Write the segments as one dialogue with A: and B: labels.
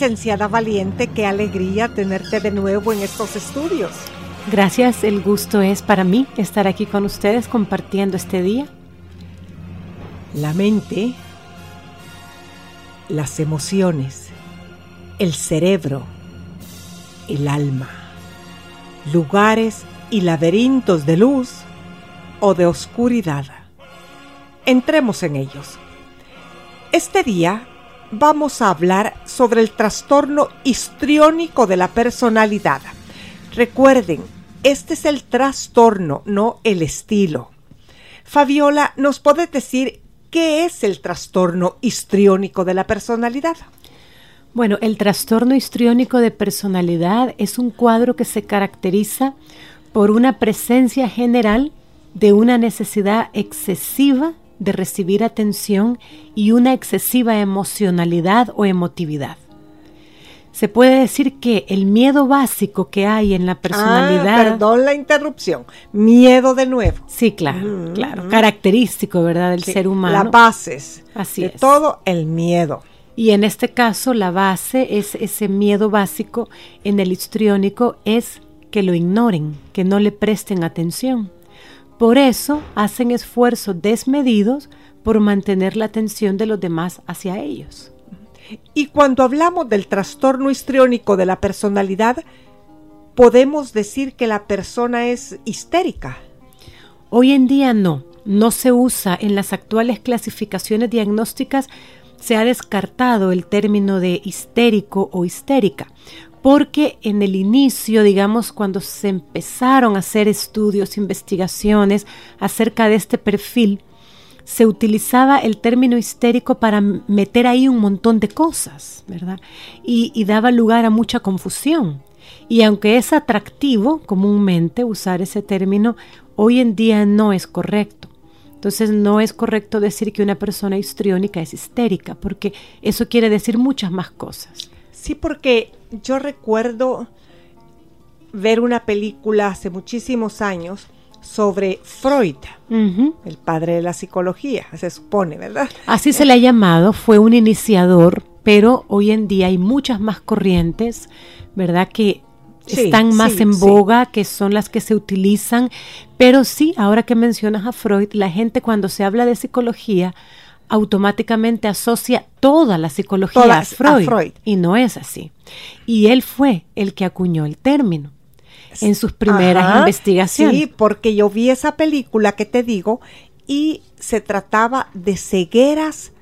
A: Licenciada Valiente, qué alegría tenerte de nuevo en estos estudios.
B: Gracias, el gusto es para mí estar aquí con ustedes compartiendo este día.
A: La mente, las emociones, el cerebro, el alma, lugares y laberintos de luz o de oscuridad. Entremos en ellos. Este día vamos a hablar sobre el trastorno histriónico de la personalidad. Recuerden, este es el trastorno, no el estilo. Fabiola, ¿nos puedes decir qué es el trastorno histriónico de la personalidad?
B: Bueno, el trastorno histriónico de personalidad es un cuadro que se caracteriza por una presencia general de una necesidad excesiva de recibir atención y una excesiva emocionalidad o emotividad. Se puede decir que el miedo básico que hay en la personalidad.
A: Ah, perdón la interrupción. Miedo de nuevo.
B: Sí, claro, claro. Característico, ¿verdad?, del
A: Sí,
B: ser humano.
A: Las bases.
B: Así
A: de
B: es.
A: todo el miedo.
B: Y en este caso, la base es ese miedo básico en el histriónico es que lo ignoren, que no le presten atención. Por eso hacen esfuerzos desmedidos por mantener la atención de los demás hacia ellos.
A: Y cuando hablamos del trastorno histriónico de la personalidad, podemos decir que la persona es histérica.
B: Hoy en día no, no se usa en las actuales clasificaciones diagnósticas, se ha descartado el término de histérico o histérica, porque en el inicio, digamos, cuando se empezaron a hacer estudios, investigaciones acerca de este perfil, se utilizaba el término histérico para meter ahí un montón de cosas, ¿verdad? Y, y daba lugar a mucha confusión. Y aunque es atractivo comúnmente usar ese término, hoy en día no es correcto. Entonces no es correcto decir que una persona histriónica es histérica, porque eso quiere decir muchas más cosas.
A: Sí, porque yo recuerdo ver una película hace muchísimos años sobre Freud, el padre de la psicología, se supone, ¿verdad?
B: Así se le ha llamado, fue un iniciador, pero hoy en día hay muchas más corrientes, ¿verdad? Que
A: Sí,
B: están más
A: sí,
B: en
A: sí.
B: boga, que son las que se utilizan, pero sí, ahora que mencionas a Freud, la gente cuando se habla de psicología automáticamente asocia toda la psicología
A: Toda
B: a,
A: a
B: Freud,
A: Freud.
B: y no es así. Y él fue el que acuñó el término en sus primeras
A: Ajá,
B: investigaciones.
A: Sí, porque yo vi esa película que te digo y se trataba de cegueras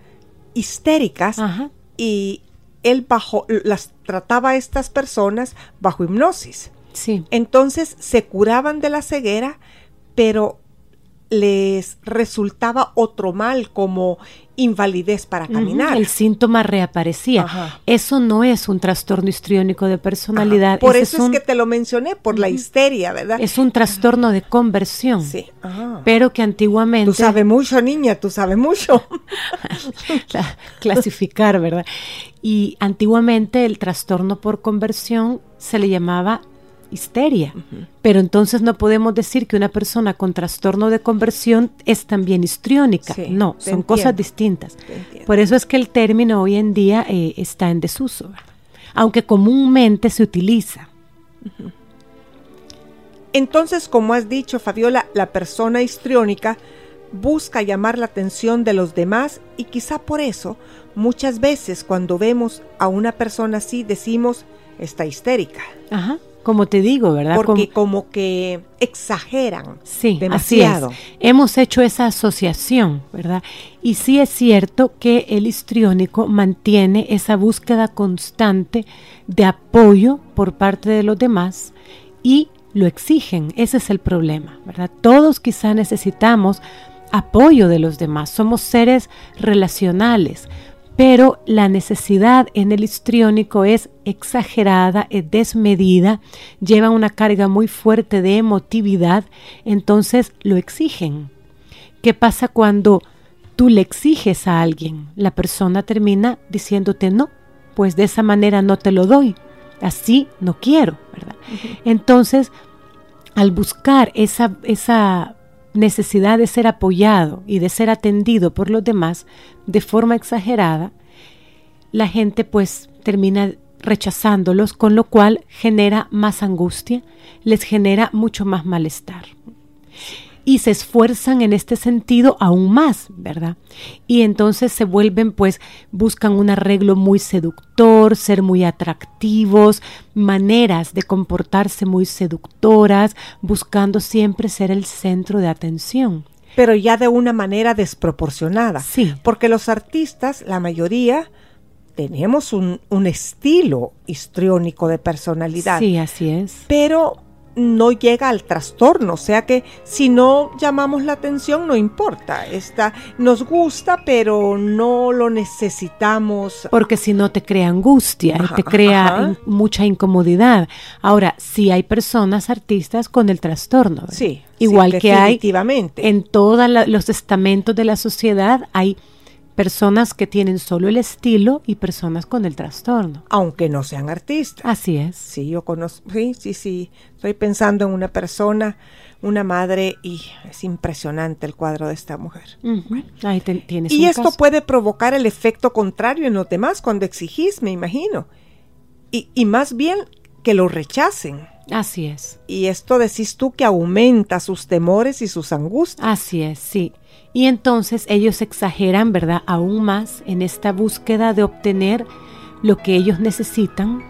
A: histéricas
B: Ajá.
A: y él bajo las trataba a estas personas bajo hipnosis.
B: Sí.
A: Entonces se curaban de la ceguera, pero les resultaba otro mal como invalidez para caminar.
B: El síntoma reaparecía.
A: Ajá.
B: Eso no es un trastorno histriónico de personalidad.
A: Ajá. Por
B: ese
A: eso es,
B: un-
A: que te lo mencioné, por la histeria, ¿verdad?
B: es un trastorno de conversión.
A: Sí. Ah.
B: Pero que antiguamente
A: Tú sabes mucho, niña, tú sabes mucho.
B: la- clasificar, ¿verdad? Y antiguamente el trastorno por conversión se le llamaba histeria. Pero entonces no podemos decir que una persona con trastorno de conversión es también histriónica.
A: Sí,
B: no, son cosas distintas. Por eso es que el término hoy en día eh, está en desuso, ¿verdad? aunque comúnmente se utiliza.
A: Entonces, como has dicho, Fabiola, la persona histriónica busca llamar la atención de los demás y quizá por eso muchas veces cuando vemos a una persona así decimos está histérica,
B: Ajá, como te digo, ¿verdad?
A: porque
B: Como-
A: como que exageran
B: Sí,
A: demasiado.
B: así es. Hemos hecho esa asociación, ¿verdad? Y sí es cierto que el histriónico mantiene esa búsqueda constante de apoyo por parte de los demás y lo exigen. Ese es el problema, ¿verdad? Todos quizá necesitamos apoyo de los demás. Somos seres relacionales. Pero la necesidad en el histriónico es exagerada, es desmedida, lleva una carga muy fuerte de emotividad, entonces lo exigen. ¿Qué pasa cuando tú le exiges a alguien? La persona termina diciéndote no, pues de esa manera no te lo doy, así no quiero, ¿verdad? Entonces, al buscar esa, esa necesidad de ser apoyado y de ser atendido por los demás de forma exagerada, la gente pues termina rechazándolos, con lo cual genera más angustia, les genera mucho más malestar. Y se esfuerzan en este sentido aún más, ¿verdad? Y entonces se vuelven, pues, buscan un arreglo muy seductor, ser muy atractivos, maneras de comportarse muy seductoras, buscando siempre ser el centro de atención.
A: pero ya de una manera desproporcionada.
B: Sí.
A: Porque los artistas, la mayoría, tenemos un, un estilo histriónico de personalidad.
B: Sí, así es.
A: pero no llega al trastorno, o sea que si no llamamos la atención no importa, está, nos gusta pero no lo necesitamos.
B: Porque si no te crea angustia y
A: Ajá,
B: te crea
A: ajá.
B: mucha incomodidad. Ahora, sí hay personas artistas con el trastorno. ¿verdad?
A: Sí,
B: Igual
A: sí,
B: que hay en todos los estamentos de la sociedad, hay personas que tienen solo el estilo y personas con el trastorno.
A: aunque no sean artistas.
B: Así es.
A: Sí, yo conozco, sí, sí, sí, estoy pensando en una persona, una madre y es impresionante el cuadro de esta mujer.
B: Ujú. Ahí te- tienes
A: Y
B: un
A: esto
B: caso.
A: puede provocar el efecto contrario en los demás cuando exigís, me imagino. Y, y más bien que lo rechacen.
B: Así es.
A: Y esto decís tú que aumenta sus temores y sus angustias.
B: Así es, sí. Y entonces ellos exageran, ¿verdad? Aún más en esta búsqueda de obtener lo que ellos necesitan,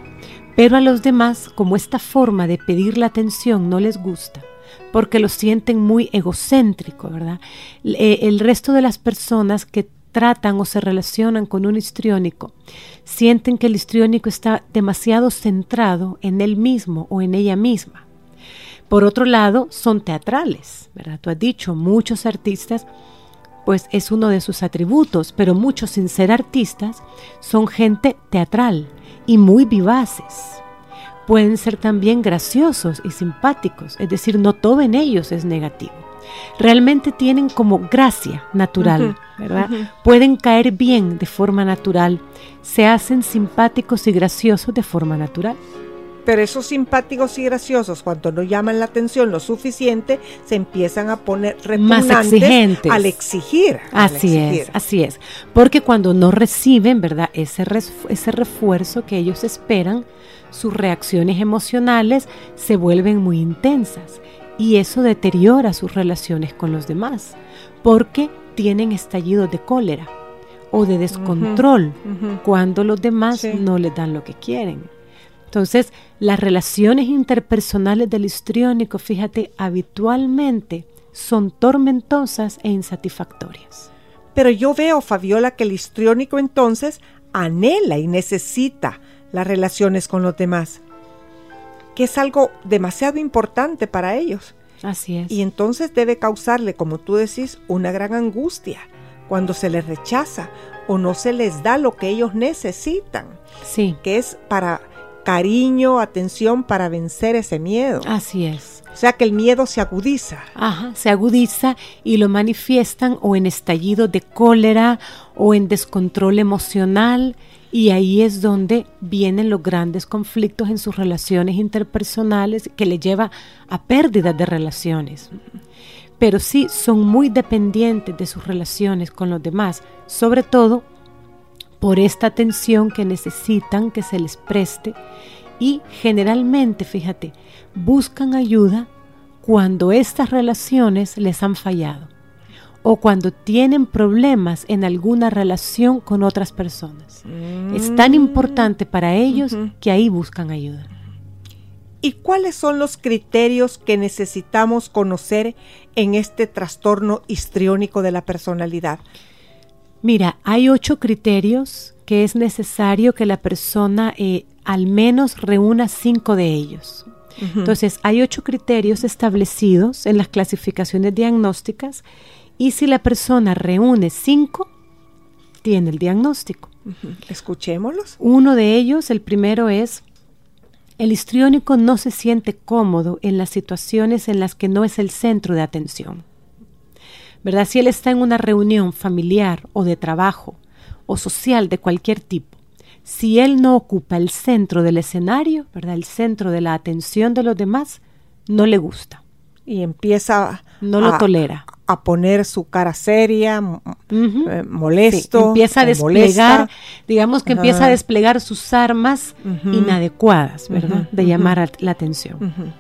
B: pero a los demás, como esta forma de pedir la atención no les gusta, porque lo sienten muy egocéntrico, ¿verdad? El, eh, el resto de las personas que tratan o se relacionan con un histriónico sienten que el histriónico está demasiado centrado en él mismo o en ella misma. Por otro lado, son teatrales, ¿verdad? Tú has dicho, muchos artistas, pues es uno de sus atributos, pero muchos sin ser artistas son gente teatral y muy vivaces. Pueden ser también graciosos y simpáticos, es decir, no todo en ellos es negativo. Realmente tienen como gracia natural, ¿verdad? Pueden caer bien de forma natural, se hacen simpáticos y graciosos de forma natural.
A: Pero esos simpáticos y graciosos, cuando no llaman la atención lo suficiente, se empiezan a poner
B: más exigentes
A: al exigir.
B: Así es, así es. Porque cuando no reciben, ¿verdad? Ese, ese refuerzo que ellos esperan, sus reacciones emocionales se vuelven muy intensas y eso deteriora sus relaciones con los demás, porque tienen estallidos de cólera o de descontrol cuando los demás no les dan lo que quieren. Entonces, las relaciones interpersonales del histriónico, fíjate, habitualmente son tormentosas e insatisfactorias.
A: Pero yo veo, Fabiola, que el histriónico entonces anhela y necesita las relaciones con los demás, que es algo demasiado importante para ellos.
B: Así es.
A: Y entonces debe causarle, como tú decís, una gran angustia cuando se les rechaza o no se les da lo que ellos necesitan.
B: Sí.
A: Que es para cariño, atención para vencer ese miedo.
B: Así es.
A: O sea que el miedo se agudiza.
B: Ajá, se agudiza y lo manifiestan o en estallido de cólera o en descontrol emocional y ahí es donde vienen los grandes conflictos en sus relaciones interpersonales que le lleva a pérdidas de relaciones. Pero sí son muy dependientes de sus relaciones con los demás, sobre todo por esta atención que necesitan que se les preste y generalmente, fíjate, buscan ayuda cuando estas relaciones les han fallado o cuando tienen problemas en alguna relación con otras personas. Es tan mm. importante para ellos que ahí buscan ayuda.
A: ¿Y cuáles son los criterios que necesitamos conocer en este trastorno histriónico de la personalidad?
B: Mira, hay ocho criterios que es necesario que la persona eh, al menos reúna cinco de ellos. Entonces, hay ocho criterios establecidos en las clasificaciones diagnósticas y si la persona reúne cinco, tiene el diagnóstico.
A: Escuchémoslos.
B: Uno de ellos, el primero es, el histriónico no se siente cómodo en las situaciones en las que no es el centro de atención. ¿Verdad? Si él está en una reunión familiar o de trabajo o social de cualquier tipo, si él no ocupa el centro del escenario, ¿verdad? El centro de la atención de los demás, no le gusta.
A: Y empieza
B: no lo tolera.
A: A poner su cara seria, eh, molesto.
B: empieza a desplegar, digamos que empieza a desplegar sus armas inadecuadas, ¿verdad? De llamar la atención.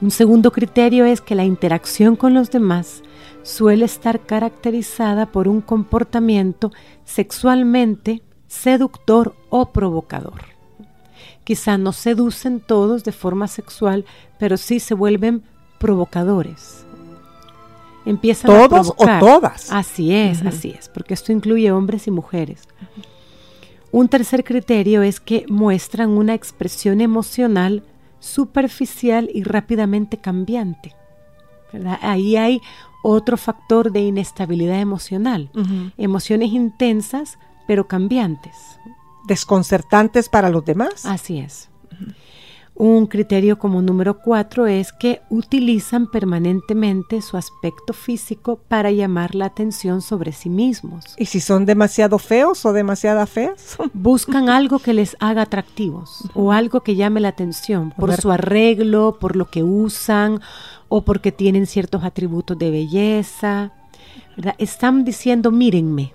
B: Un segundo criterio es que la interacción con los demás suele estar caracterizada por un comportamiento sexualmente seductor o provocador. Quizá no seducen todos de forma sexual, pero sí se vuelven provocadores. Empiezan
A: ¿Todos o todas?
B: Así es, así es, porque esto incluye hombres y mujeres. Un tercer criterio es que muestran una expresión emocional superficial y rápidamente cambiante. Ahí hay otro factor de inestabilidad emocional. Emociones intensas, pero cambiantes.
A: Desconcertantes para los demás.
B: Así es. Un criterio como número cuatro es que utilizan permanentemente su aspecto físico para llamar la atención sobre sí mismos.
A: ¿Y si son demasiado feos o demasiado feas?
B: Buscan algo que les haga atractivos o algo que llame la atención por su arreglo, por lo que usan o porque tienen ciertos atributos de belleza. Están diciendo, mírenme.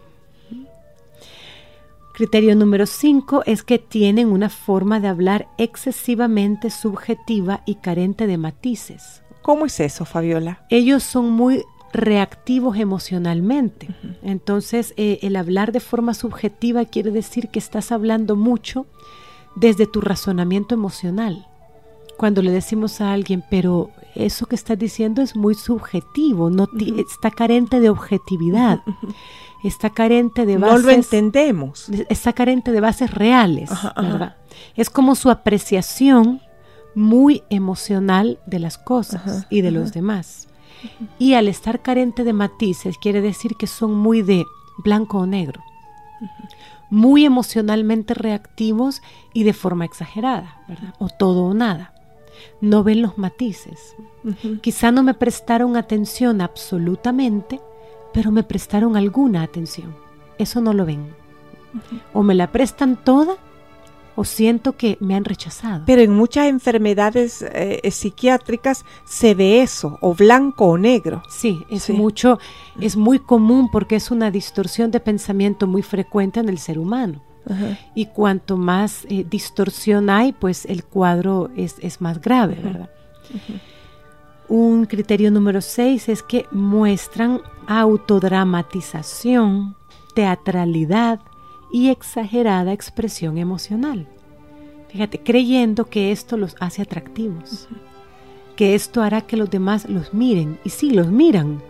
B: Criterio número 5 es que tienen una forma de hablar excesivamente subjetiva y carente de matices.
A: ¿Cómo es eso, Fabiola?
B: Ellos son muy reactivos emocionalmente. Entonces, eh, el hablar de forma subjetiva quiere decir que estás hablando mucho desde tu razonamiento emocional cuando le decimos a alguien, pero eso que estás diciendo es muy subjetivo, no está carente de objetividad, está carente de bases.
A: No lo entendemos.
B: Está carente de bases reales, ¿verdad? Es como su apreciación muy emocional de las cosas y de los demás. Y al estar carente de matices, quiere decir que son muy de blanco o negro, muy emocionalmente reactivos y de forma exagerada, ¿verdad? O todo o nada no ven los matices. Quizá no me prestaron atención absolutamente, pero me prestaron alguna atención. Eso no lo ven. O me la prestan toda o siento que me han rechazado.
A: Pero en muchas enfermedades eh, psiquiátricas se ve eso, o blanco o negro.
B: Sí, es
A: Sí.
B: mucho, es muy común porque es una distorsión de pensamiento muy frecuente en el ser humano. Y cuanto más eh, distorsión hay, pues el cuadro es, es más grave, ¿verdad? Un criterio número seis es que muestran autodramatización, teatralidad y exagerada expresión emocional. Fíjate, creyendo que esto los hace atractivos, que esto hará que los demás los miren. Y sí, los miran,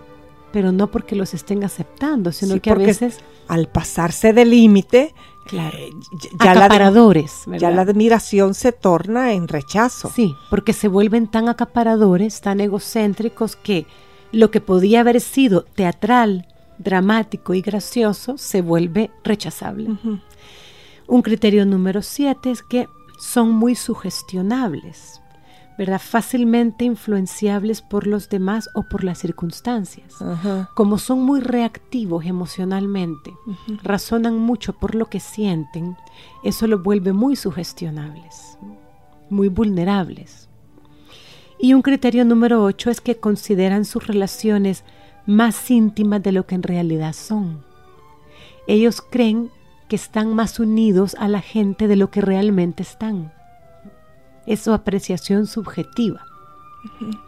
B: pero no porque los estén aceptando, sino
A: Sí,
B: que a veces,
A: Al pasarse de límite,
B: claro,
A: eh, ya, la,
B: acaparadores,
A: ya
B: ¿verdad?
A: la admiración se torna en rechazo.
B: Sí, porque se vuelven tan acaparadores, tan egocéntricos que lo que podía haber sido teatral, dramático y gracioso se vuelve rechazable. Un criterio número siete es que son muy sugestionables, ¿verdad? Fácilmente influenciables por los demás o por las circunstancias.
A: Ajá.
B: Como son muy reactivos emocionalmente, razonan mucho por lo que sienten, eso los vuelve muy sugestionables, muy vulnerables. Y un criterio número 8 es que consideran sus relaciones más íntimas de lo que en realidad son. Ellos creen que están más unidos a la gente de lo que realmente están. Es su apreciación subjetiva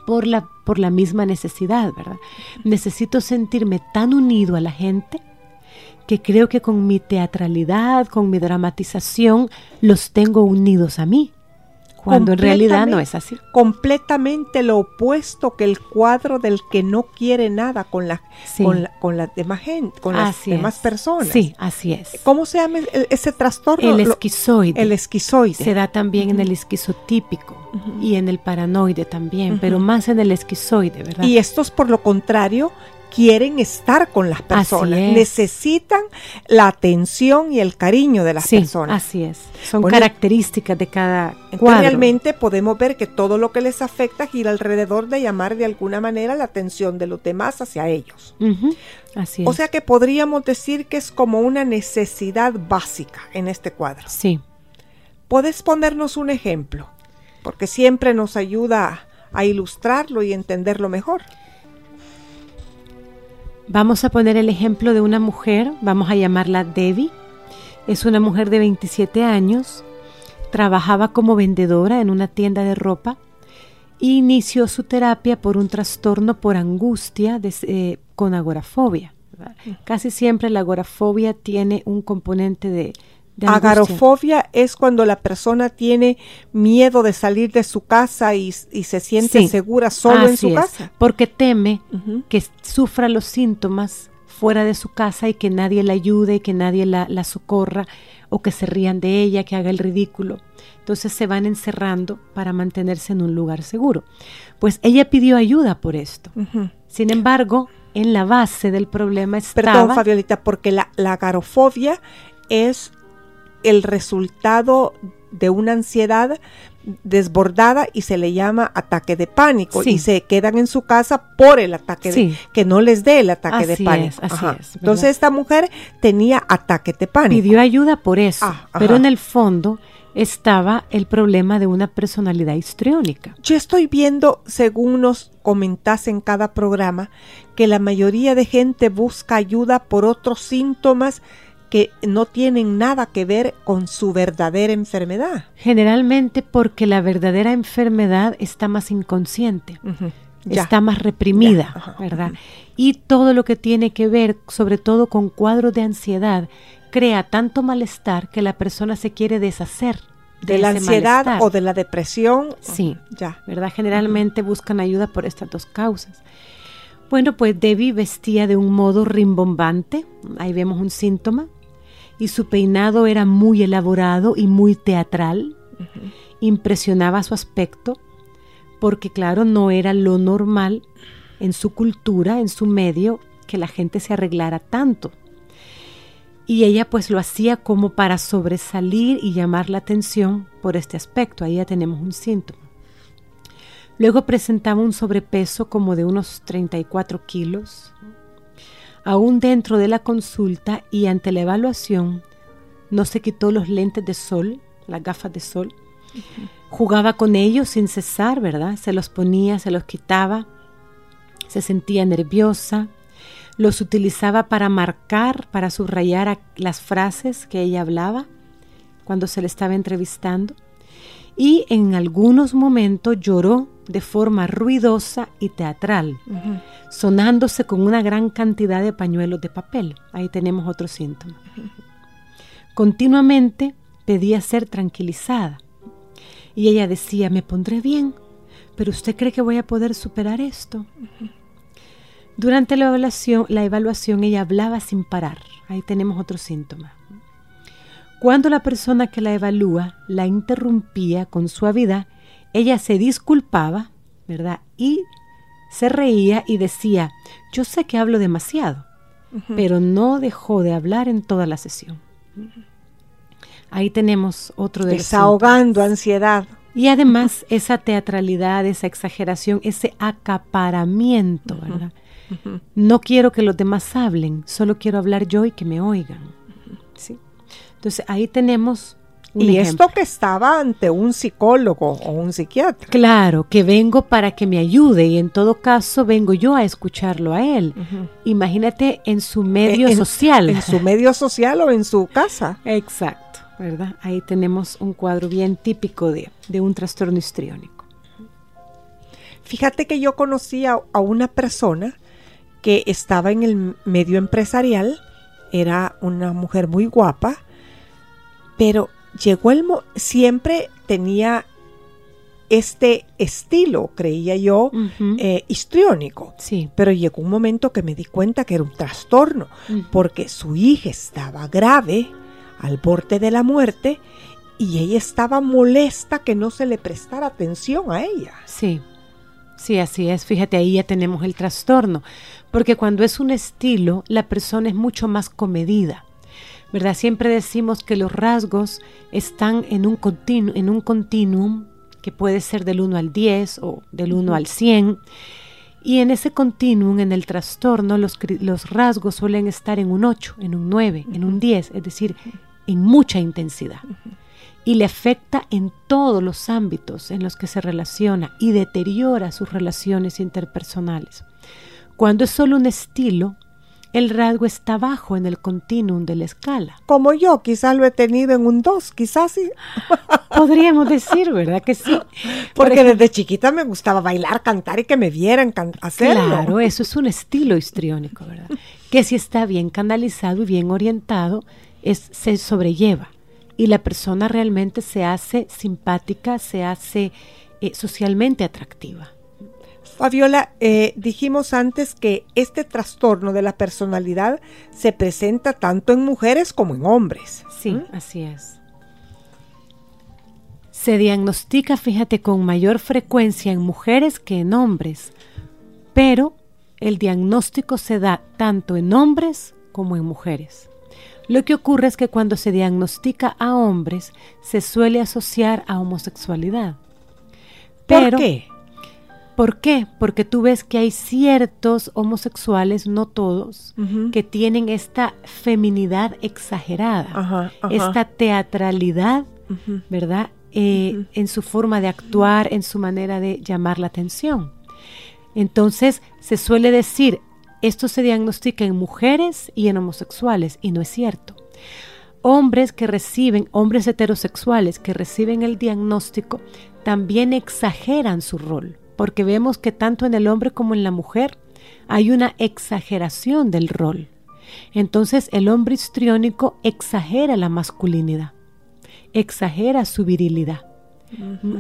B: por la, por la misma necesidad, ¿verdad? Necesito sentirme tan unido a la gente que creo que con mi teatralidad, con mi dramatización, los tengo unidos a mí, cuando en realidad no es así.
A: Completamente lo opuesto que el cuadro del que no quiere nada con la,
B: Sí.
A: con la, con la demás gente, con las
B: Así
A: demás
B: es.
A: personas.
B: Sí, así es.
A: ¿Cómo se llama ese trastorno?
B: El esquizoide.
A: el esquizoide.
B: se da también en el esquizotípico y en el paranoide también, pero más en el esquizoide, ¿verdad?
A: Y estos, por lo contrario, quieren estar con las personas.
B: es.
A: Necesitan la atención y el cariño de las
B: sí,
A: personas.
B: así es. Son
A: Bueno,
B: características de cada cuadro.
A: realmente podemos ver que todo lo que les afecta gira alrededor de llamar de alguna manera la atención de los demás hacia ellos.
B: Así es.
A: O sea que podríamos decir que es como una necesidad básica en este cuadro.
B: sí.
A: ¿Puedes ponernos un ejemplo? Porque siempre nos ayuda a ilustrarlo y entenderlo mejor.
B: Vamos a poner el ejemplo de una mujer, vamos a llamarla Debbie. Es una mujer de 27 años, trabajaba como vendedora en una tienda de ropa e inició su terapia por un trastorno por angustia de- eh, con agorafobia. ¿verdad? Casi siempre la agorafobia tiene un componente de.
A: Agarofobia es cuando la persona tiene miedo de salir de su casa y, y se siente
B: Sí,
A: segura solo en su
B: es,
A: casa.
B: Porque teme que sufra los síntomas fuera de su casa y que nadie la ayude, que nadie la, la socorra o que se rían de ella, que haga el ridículo. Entonces se van encerrando para mantenerse en un lugar seguro. Pues ella pidió ayuda por esto. Sin embargo, en la base del problema estaba...
A: Perdón, Fabiolita, porque la, la agarofobia es el resultado de una ansiedad desbordada y se le llama ataque de pánico
B: Sí.
A: y se quedan en su casa por el ataque de que no les dé el ataque de pánico.
B: es, así es.
A: Entonces esta mujer tenía ataque de pánico.
B: pidió ayuda por eso,
A: Ah,
B: pero en el fondo estaba el problema de una personalidad histriónica.
A: Yo estoy viendo, según nos comentas en cada programa, que la mayoría de gente busca ayuda por otros síntomas que no tienen nada que ver con su verdadera enfermedad.
B: Generalmente porque la verdadera enfermedad está más inconsciente.
A: Ya.
B: está más reprimida,
A: ajá,
B: ¿verdad? Y todo lo que tiene que ver, sobre todo con cuadros de ansiedad, crea tanto malestar que la persona se quiere deshacer
A: de la ansiedad
B: malestar.
A: o de la depresión.
B: Sí.
A: Ya.
B: ¿verdad? Generalmente buscan ayuda por estas dos causas. Bueno, pues Debbie vestía de un modo rimbombante, ahí vemos un síntoma, y su peinado era muy elaborado y muy teatral, impresionaba su aspecto, porque claro, no era lo normal en su cultura, en su medio, que la gente se arreglara tanto. Y ella pues lo hacía como para sobresalir y llamar la atención por este aspecto. Ahí ya tenemos un síntoma. Luego presentaba un sobrepeso como de unos 34 kilos. Aún dentro de la consulta y ante la evaluación, no se quitó los lentes de sol las gafas de sol. Jugaba con ellos sin cesar, ¿verdad? Se los ponía, se los quitaba, se sentía nerviosa, los utilizaba para marcar, para subrayar las frases que ella hablaba cuando se le estaba entrevistando. Y en algunos momentos lloró de forma ruidosa y teatral, sonándose con una gran cantidad de pañuelos de papel. Ahí tenemos otro síntoma. Continuamente pedía ser tranquilizada y ella decía, me pondré bien, pero ¿usted cree que voy a poder superar esto? Durante la evaluación, la evaluación ella hablaba sin parar. Ahí tenemos otro síntoma. Cuando la persona que la evalúa la interrumpía con suavidad, ella se disculpaba, ¿verdad? Y se reía y decía, yo sé que hablo demasiado, pero no dejó de hablar en toda la sesión. Ahí tenemos otro de
A: Desahogando ansiedad.
B: Y además esa teatralidad, esa exageración, ese acaparamiento, ¿verdad? No quiero que los demás hablen, solo quiero hablar yo y que me oigan. ¿sí? Entonces ahí tenemos... Un
A: y esto que estaba ante un psicólogo o un psiquiatra.
B: Claro, que vengo para que me ayude y en todo caso vengo yo a escucharlo a él. Imagínate en su medio social.
A: En su medio social o en su casa.
B: Exacto, ¿verdad? Ahí tenemos un cuadro bien típico de, de un trastorno histriónico.
A: Fíjate que yo conocí a, a una persona que estaba en el medio empresarial, era una mujer muy guapa, pero llegó el siempre tenía este estilo, creía yo, eh, histriónico.
B: Sí.
A: Pero llegó un momento que me di cuenta que era un trastorno, porque su hija estaba grave, al borde de la muerte, y ella estaba molesta que no se le prestara atención a ella.
B: Sí, sí, así es. Fíjate, ahí ya tenemos el trastorno. Porque cuando es un estilo, la persona es mucho más comedida. ¿Verdad? Siempre decimos que los rasgos están en un, en un continuum que puede ser del 1 al 10 o del 1 al 100. Y en ese continuum, en el trastorno, los, los, rasgos suelen estar en un 8, en un 9, en un 10, es decir, en mucha intensidad. Y le afecta en todos los ámbitos en los que se relaciona y deteriora sus relaciones interpersonales. Cuando es solo un estilo, el rasgo está bajo en el continuum de la escala.
A: Como yo, quizás lo he tenido en un 2, quizás sí.
B: Podríamos decir, ¿verdad? Que sí.
A: Porque desde chiquita me gustaba bailar, cantar y que me vieran hacerlo.
B: Claro, eso es un estilo histriónico, ¿verdad? Que si está bien canalizado y bien orientado, es, se sobrelleva. Y la persona realmente se hace simpática, se hace eh, socialmente atractiva.
A: Fabiola, eh, dijimos antes que este trastorno de la personalidad se presenta tanto en mujeres como en hombres.
B: Sí, ¿Mm? así es. Se diagnostica, fíjate, con mayor frecuencia en mujeres que en hombres, pero el diagnóstico se da tanto en hombres como en mujeres. Lo que ocurre es que cuando se diagnostica a hombres se suele asociar a homosexualidad.
A: ¿Por qué?
B: ¿Por qué? Porque tú ves que hay ciertos homosexuales, no todos, que tienen esta feminidad exagerada, esta teatralidad, ¿verdad? Eh, en su forma de actuar, en su manera de llamar la atención. Entonces se suele decir, esto se diagnostica en mujeres y en homosexuales, y no es cierto. Hombres que reciben, hombres heterosexuales que reciben el diagnóstico, también exageran su rol porque vemos que tanto en el hombre como en la mujer hay una exageración del rol. Entonces el hombre histriónico exagera la masculinidad, exagera su virilidad,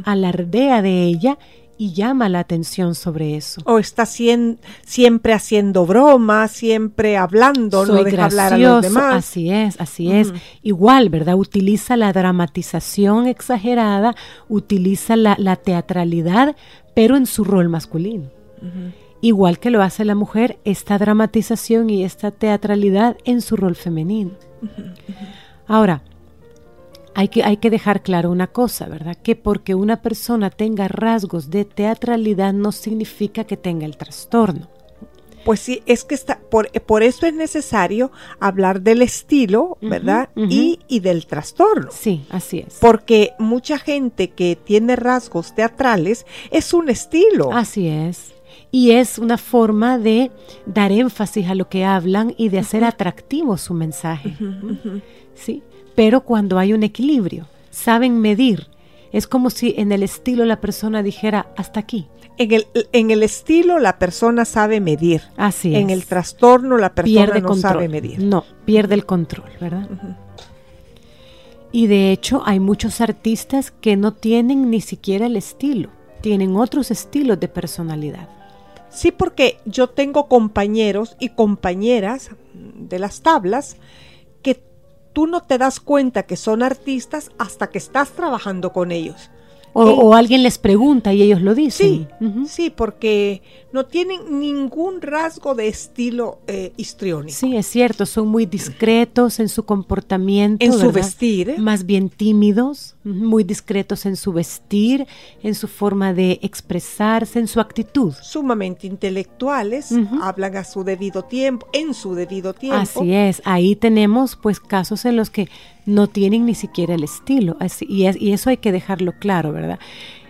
B: alardea de ella y llama la atención sobre eso.
A: O está siempre haciendo bromas, siempre hablando, no deja hablar a los demás.
B: Así es, así es. Igual, ¿verdad? Utiliza la dramatización exagerada, utiliza la, teatralidad, pero en su rol masculino. Igual que lo hace la mujer, esta dramatización y esta teatralidad en su rol femenino. Ahora, hay que, hay que dejar claro una cosa, ¿verdad? Que porque una persona tenga rasgos de teatralidad no significa que tenga el trastorno.
A: Pues sí, es que está, por, por eso es necesario hablar del estilo, ¿verdad? y, y del trastorno.
B: Sí, así es.
A: Porque mucha gente que tiene rasgos teatrales es un estilo.
B: Así es. Y es una forma de dar énfasis a lo que hablan y de hacer atractivo su mensaje. ¿Sí? Pero cuando hay un equilibrio, saben medir. Es como si en el estilo la persona dijera hasta aquí.
A: En el, en el estilo la persona sabe medir.
B: Así es.
A: En el trastorno la persona
B: pierde
A: no
B: control.
A: sabe medir.
B: No, pierde el control, ¿verdad? Y de hecho hay muchos artistas que no tienen ni siquiera el estilo, tienen otros estilos de personalidad.
A: Sí, porque yo tengo compañeros y compañeras de las tablas tú no te das cuenta que son artistas hasta que estás trabajando con ellos.
B: O, o alguien les pregunta y ellos lo
A: Sí,
B: dicen. Ujú.
A: sí, porque no tienen ningún rasgo de estilo eh, histriónico.
B: Sí, es cierto, son muy discretos en su comportamiento.
A: En su vestir. ¿eh?
B: Más bien tímidos, muy discretos en su vestir, en su forma de expresarse, en su actitud.
A: Sumamente intelectuales, hablan a su debido tiempo, en su debido tiempo.
B: Así es, ahí tenemos pues casos en los que no tienen ni siquiera el estilo, así- y, es- y eso hay que dejarlo claro, ¿verdad?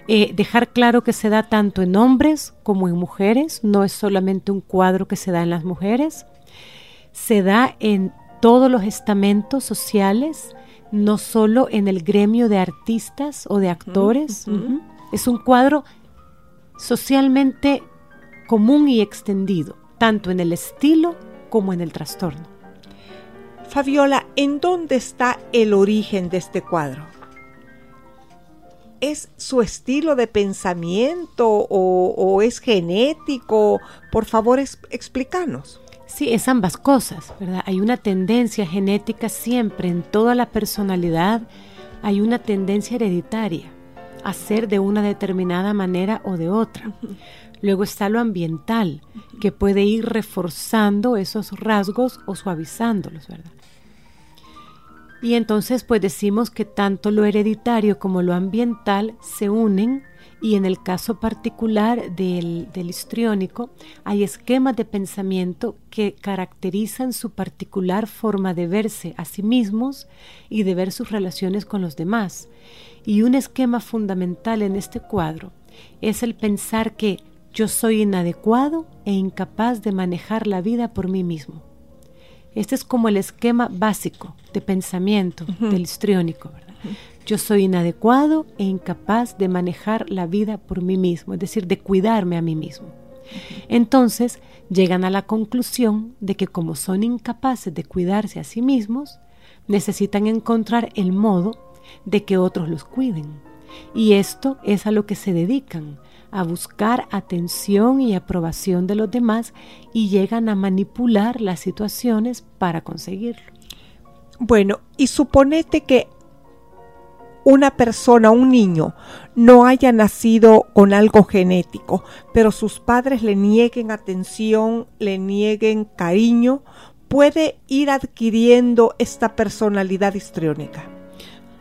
B: Eh, dejar claro que se da tanto en hombres como en mujeres, no es solamente un cuadro que se da en las mujeres, se da en todos los estamentos sociales, no solo en el gremio de artistas o de actores, es un cuadro socialmente común y extendido, tanto en el estilo como en el trastorno.
A: Fabiola, ¿en dónde está el origen de este cuadro? ¿Es su estilo de pensamiento o, o es genético? Por favor, explícanos.
B: Sí, es ambas cosas, ¿verdad? Hay una tendencia genética siempre en toda la personalidad, hay una tendencia hereditaria a ser de una determinada manera o de otra. Luego está lo ambiental, que puede ir reforzando esos rasgos o suavizándolos, ¿verdad? Y entonces pues decimos que tanto lo hereditario como lo ambiental se unen y en el caso particular del, del histriónico hay esquemas de pensamiento que caracterizan su particular forma de verse a sí mismos y de ver sus relaciones con los demás. Y un esquema fundamental en este cuadro es el pensar que yo soy inadecuado e incapaz de manejar la vida por mí mismo. Este es como el esquema básico de pensamiento del histriónico, ¿verdad? Yo soy inadecuado e incapaz de manejar la vida por mí mismo, es decir, de cuidarme a mí mismo. Entonces llegan a la conclusión de que como son incapaces de cuidarse a sí mismos, necesitan encontrar el modo de que otros los cuiden. Y esto es a lo que se dedican, a buscar atención y aprobación de los demás y llegan a manipular las situaciones para conseguirlo.
A: Bueno, y suponete que una persona, un niño, no haya nacido con algo genético, pero sus padres le nieguen atención, le nieguen cariño, puede ir adquiriendo esta personalidad histriónica.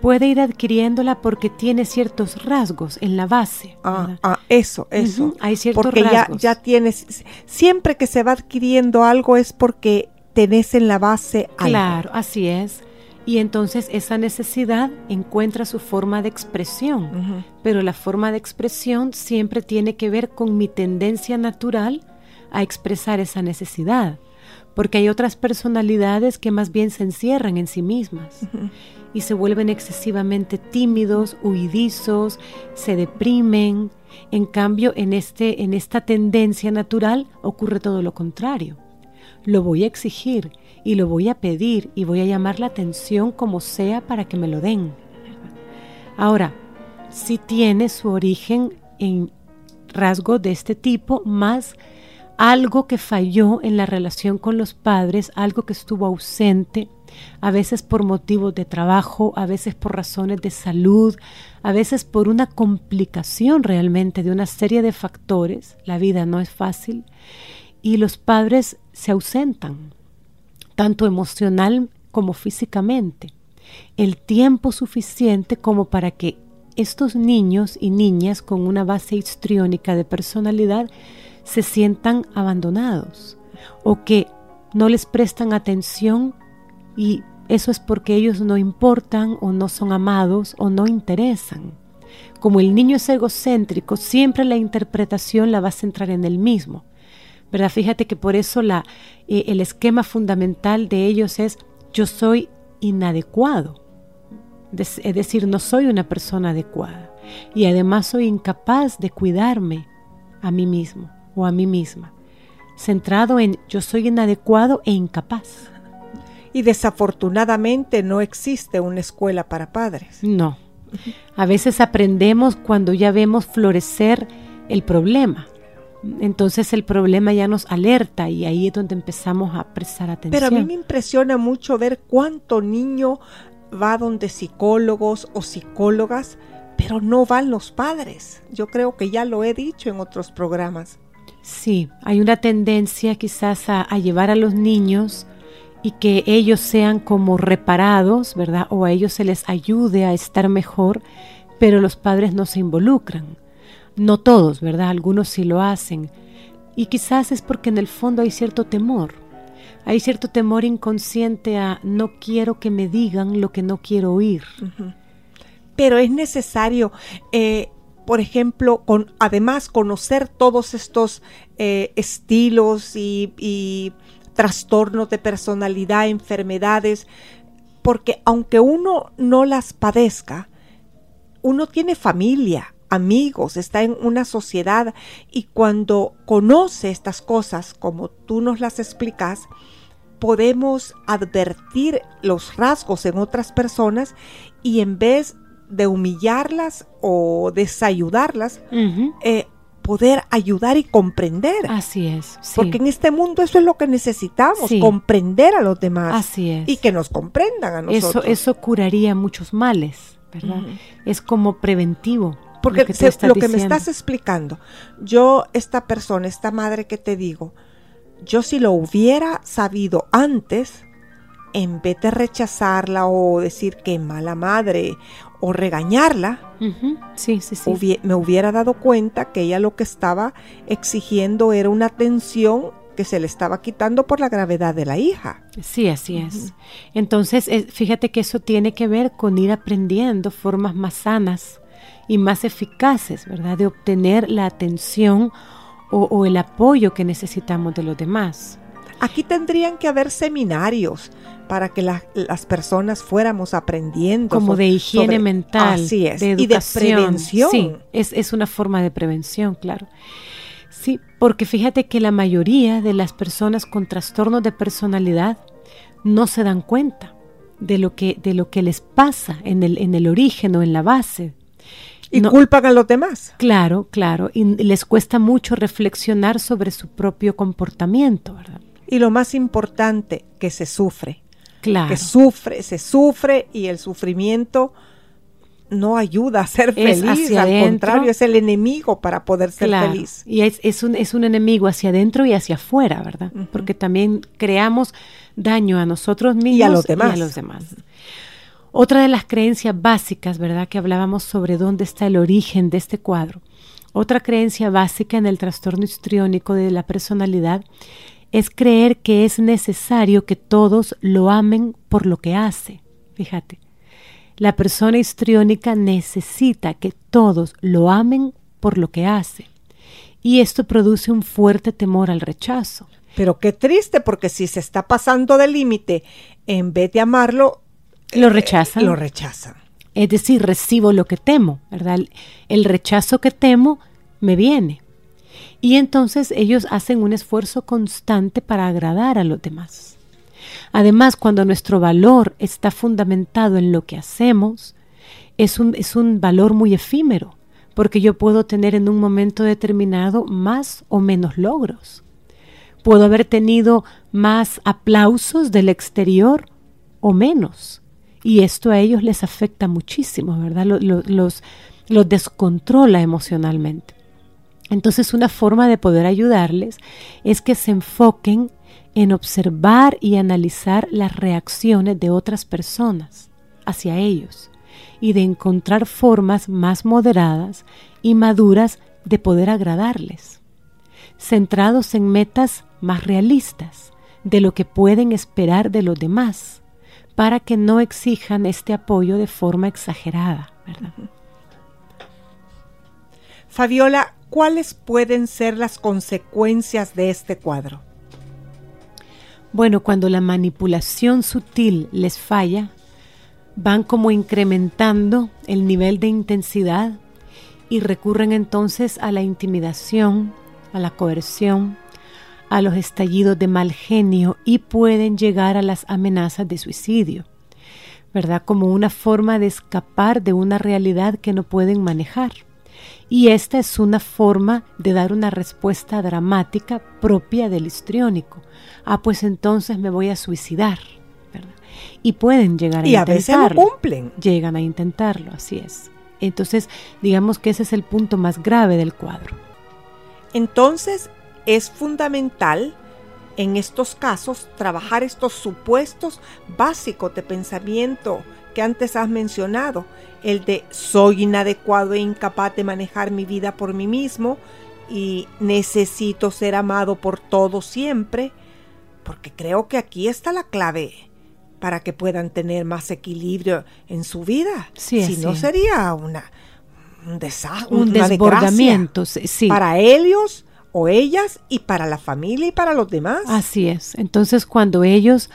B: Puede ir adquiriéndola porque tiene ciertos rasgos en la base.
A: Ah, ah, eso, eso.
B: Hay ciertos
A: porque ya,
B: rasgos.
A: ya tienes, siempre que se va adquiriendo algo es porque tenés en la base algo.
B: Claro, así es. Y entonces esa necesidad encuentra su forma de expresión, pero la forma de expresión siempre tiene que ver con mi tendencia natural a expresar esa necesidad, porque hay otras personalidades que más bien se encierran en sí mismas y se vuelven excesivamente tímidos, huidizos, se deprimen. En cambio, en, este, en esta tendencia natural ocurre todo lo contrario. Lo voy a exigir y lo voy a pedir y voy a llamar la atención como sea para que me lo den. Ahora, si tiene su origen en rasgos de este tipo, más algo que falló en la relación con los padres, algo que estuvo ausente, a veces por motivos de trabajo, a veces por razones de salud, a veces por una complicación realmente de una serie de factores. La vida no es fácil y los padres se ausentan, tanto emocional como físicamente. El tiempo suficiente como para que estos niños y niñas con una base histriónica de personalidad se sientan abandonados, o que no les prestan atención y eso es porque ellos no importan o no son amados o no interesan. Como el niño es egocéntrico, siempre la interpretación la va a centrar en el mismo. ¿Verdad? Fíjate que por eso la, eh, el esquema fundamental de ellos es yo soy inadecuado. Es decir, no soy una persona adecuada. Y además soy incapaz de cuidarme a mí mismo o a mí misma. Centrado en yo soy inadecuado e incapaz.
A: Y desafortunadamente no existe una escuela para padres.
B: No. A veces aprendemos cuando ya vemos florecer el problema. Entonces el problema ya nos alerta y ahí es donde empezamos a prestar atención.
A: Pero a mí me impresiona mucho ver cuánto niño va donde psicólogos o psicólogas, pero no van los padres. Yo creo que ya lo he dicho en otros programas.
B: Sí, hay una tendencia quizás a, a llevar a los niños y que ellos sean como reparados, ¿verdad? O a ellos se les ayude a estar mejor, pero los padres no se involucran. No todos, ¿verdad? Algunos sí lo hacen. Y quizás es porque en el fondo hay cierto temor. Hay cierto temor inconsciente a no quiero que me digan lo que no quiero oír.
A: Pero es necesario, eh, por ejemplo, con, además conocer todos estos eh, estilos y, y trastornos de personalidad, enfermedades, porque aunque uno no las padezca, uno tiene familia, amigos, está en una sociedad y cuando conoce estas cosas como tú nos las explicas, podemos advertir los rasgos en otras personas y en vez de humillarlas o desayudarlas, eh, poder ayudar y comprender.
B: Así es.
A: Porque en este mundo eso es lo que necesitamos, comprender a los demás.
B: Así es.
A: Y que nos comprendan a nosotros.
B: Eso, eso curaría muchos males, ¿verdad? Es como preventivo.
A: Porque lo que, me estás explicando, yo, esta persona, esta madre que te digo, yo si lo hubiera sabido antes, en vez de rechazarla o decir que mala madre o regañarla,
B: sí, sí, sí.
A: me hubiera dado cuenta que ella lo que estaba exigiendo era una atención que se le estaba quitando por la gravedad de la hija.
B: Sí, así es. Entonces, fíjate que eso tiene que ver con ir aprendiendo formas más sanas y más eficaces, ¿verdad? De obtener la atención o, el apoyo que necesitamos de los demás.
A: Aquí tendrían que haber seminarios para que las personas fuéramos aprendiendo.
B: Como de higiene mental.
A: Así es.
B: De educación.
A: Y de prevención.
B: Sí, es, es una forma de prevención, claro. Sí, porque fíjate que la mayoría de las personas con trastornos de personalidad no se dan cuenta de lo que, de lo que les pasa en el, en el origen o en la base
A: y culpan a los demás.
B: Claro, claro. Y les cuesta mucho reflexionar sobre su propio comportamiento, ¿verdad?
A: Y lo más importante, que se sufre.
B: Claro.
A: Que sufre, se sufre y el sufrimiento no ayuda a ser feliz, al contrario, es el enemigo para poder ser feliz.
B: Y es, es, un, es un enemigo hacia adentro y hacia afuera, ¿verdad? Porque también creamos daño a nosotros mismos
A: y a los demás.
B: Y a los demás. Otra de las creencias básicas, ¿verdad? Que hablábamos sobre dónde está el origen de este cuadro. Otra creencia básica en el trastorno histriónico de la personalidad es creer que es necesario que todos lo amen por lo que hace. Fíjate, la persona histriónica necesita que todos lo amen por lo que hace. Y esto produce un fuerte temor al rechazo.
A: Pero qué triste, porque si se está pasando del límite, en vez de amarlo,
B: lo rechazan.
A: Lo rechazan.
B: Es decir, recibo lo que temo, ¿verdad? El rechazo que temo me viene. Y entonces ellos hacen un esfuerzo constante para agradar a los demás. Además, cuando nuestro valor está fundamentado en lo que hacemos, es un, es un valor muy efímero, porque yo puedo tener en un momento determinado más o menos logros. Puedo haber tenido más aplausos del exterior o menos. Y esto a ellos les afecta muchísimo, ¿verdad? Los, los, descontrola emocionalmente. Entonces una forma de poder ayudarles es que se enfoquen en observar y analizar las reacciones de otras personas hacia ellos y de encontrar formas más moderadas y maduras de poder agradarles, centrados en metas más realistas de lo que pueden esperar de los demás, para que no exijan este apoyo de forma exagerada, ¿verdad?
A: Fabiola, ¿cuáles pueden ser las consecuencias de este cuadro?
B: Bueno, cuando la manipulación sutil les falla, van como incrementando el nivel de intensidad y recurren entonces a la intimidación, a la coerción, a los estallidos de mal genio y pueden llegar a las amenazas de suicidio, ¿verdad? Como una forma de escapar de una realidad que no pueden manejar. Y esta es una forma de dar una respuesta dramática propia del histriónico. Ah, pues entonces me voy a suicidar. ¿verdad? Y pueden llegar a
A: y a veces lo cumplen.
B: Llegan a intentarlo, así es. Entonces, digamos que ese es el punto más grave del cuadro.
A: Entonces, es fundamental en estos casos trabajar estos supuestos básicos de pensamiento que antes has mencionado, el de soy inadecuado e incapaz de manejar mi vida por mí mismo y necesito ser amado por todos siempre, porque creo que aquí está la clave para que puedan tener más equilibrio en su vida. si no sería una un desastre,
B: un desbordamiento sí.
A: para ellos o ellas y para la familia y para los demás.
B: Así es. Entonces, cuando ellos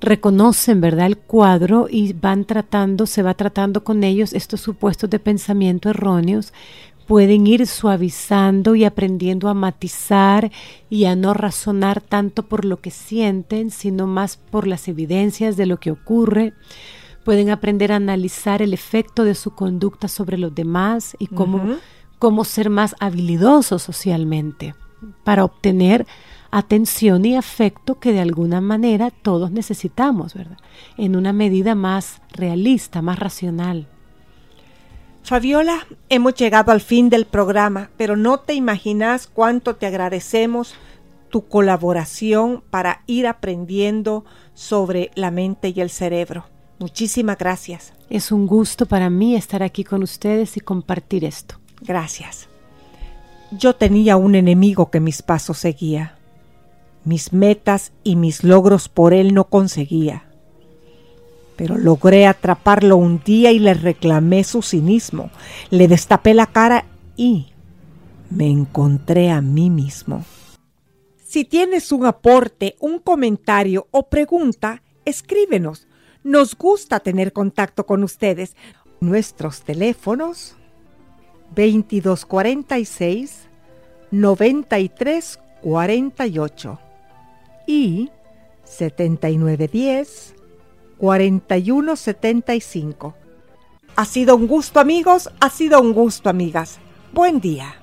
B: reconocen, ¿verdad?, el cuadro y van tratando, se va tratando con ellos estos supuestos de pensamiento erróneos, pueden ir suavizando y aprendiendo a matizar y a no razonar tanto por lo que sienten, sino más por las evidencias de lo que ocurre. Pueden aprender a analizar el efecto de su conducta sobre los demás y cómo, cómo ser más habilidosos socialmente para obtener atención y afecto que de alguna manera todos necesitamos, ¿verdad? En una medida más realista, más racional.
A: Fabiola, hemos llegado al fin del programa, pero no te imaginas cuánto te agradecemos tu colaboración para ir aprendiendo sobre la mente y el cerebro. Muchísimas gracias.
B: Es un gusto para mí estar aquí con ustedes y compartir esto.
A: Gracias. Yo tenía un enemigo que mis pasos seguía mis metas y mis logros por él no conseguía. Pero logré atraparlo un día y le reclamé su cinismo, le destapé la cara y me encontré a mí mismo. Si tienes un aporte, un comentario o pregunta, escríbenos. Nos gusta tener contacto con ustedes. Nuestros teléfonos 2246 9348 y 7910 4175. Ha sido un gusto amigos, ha sido un gusto amigas. Buen día.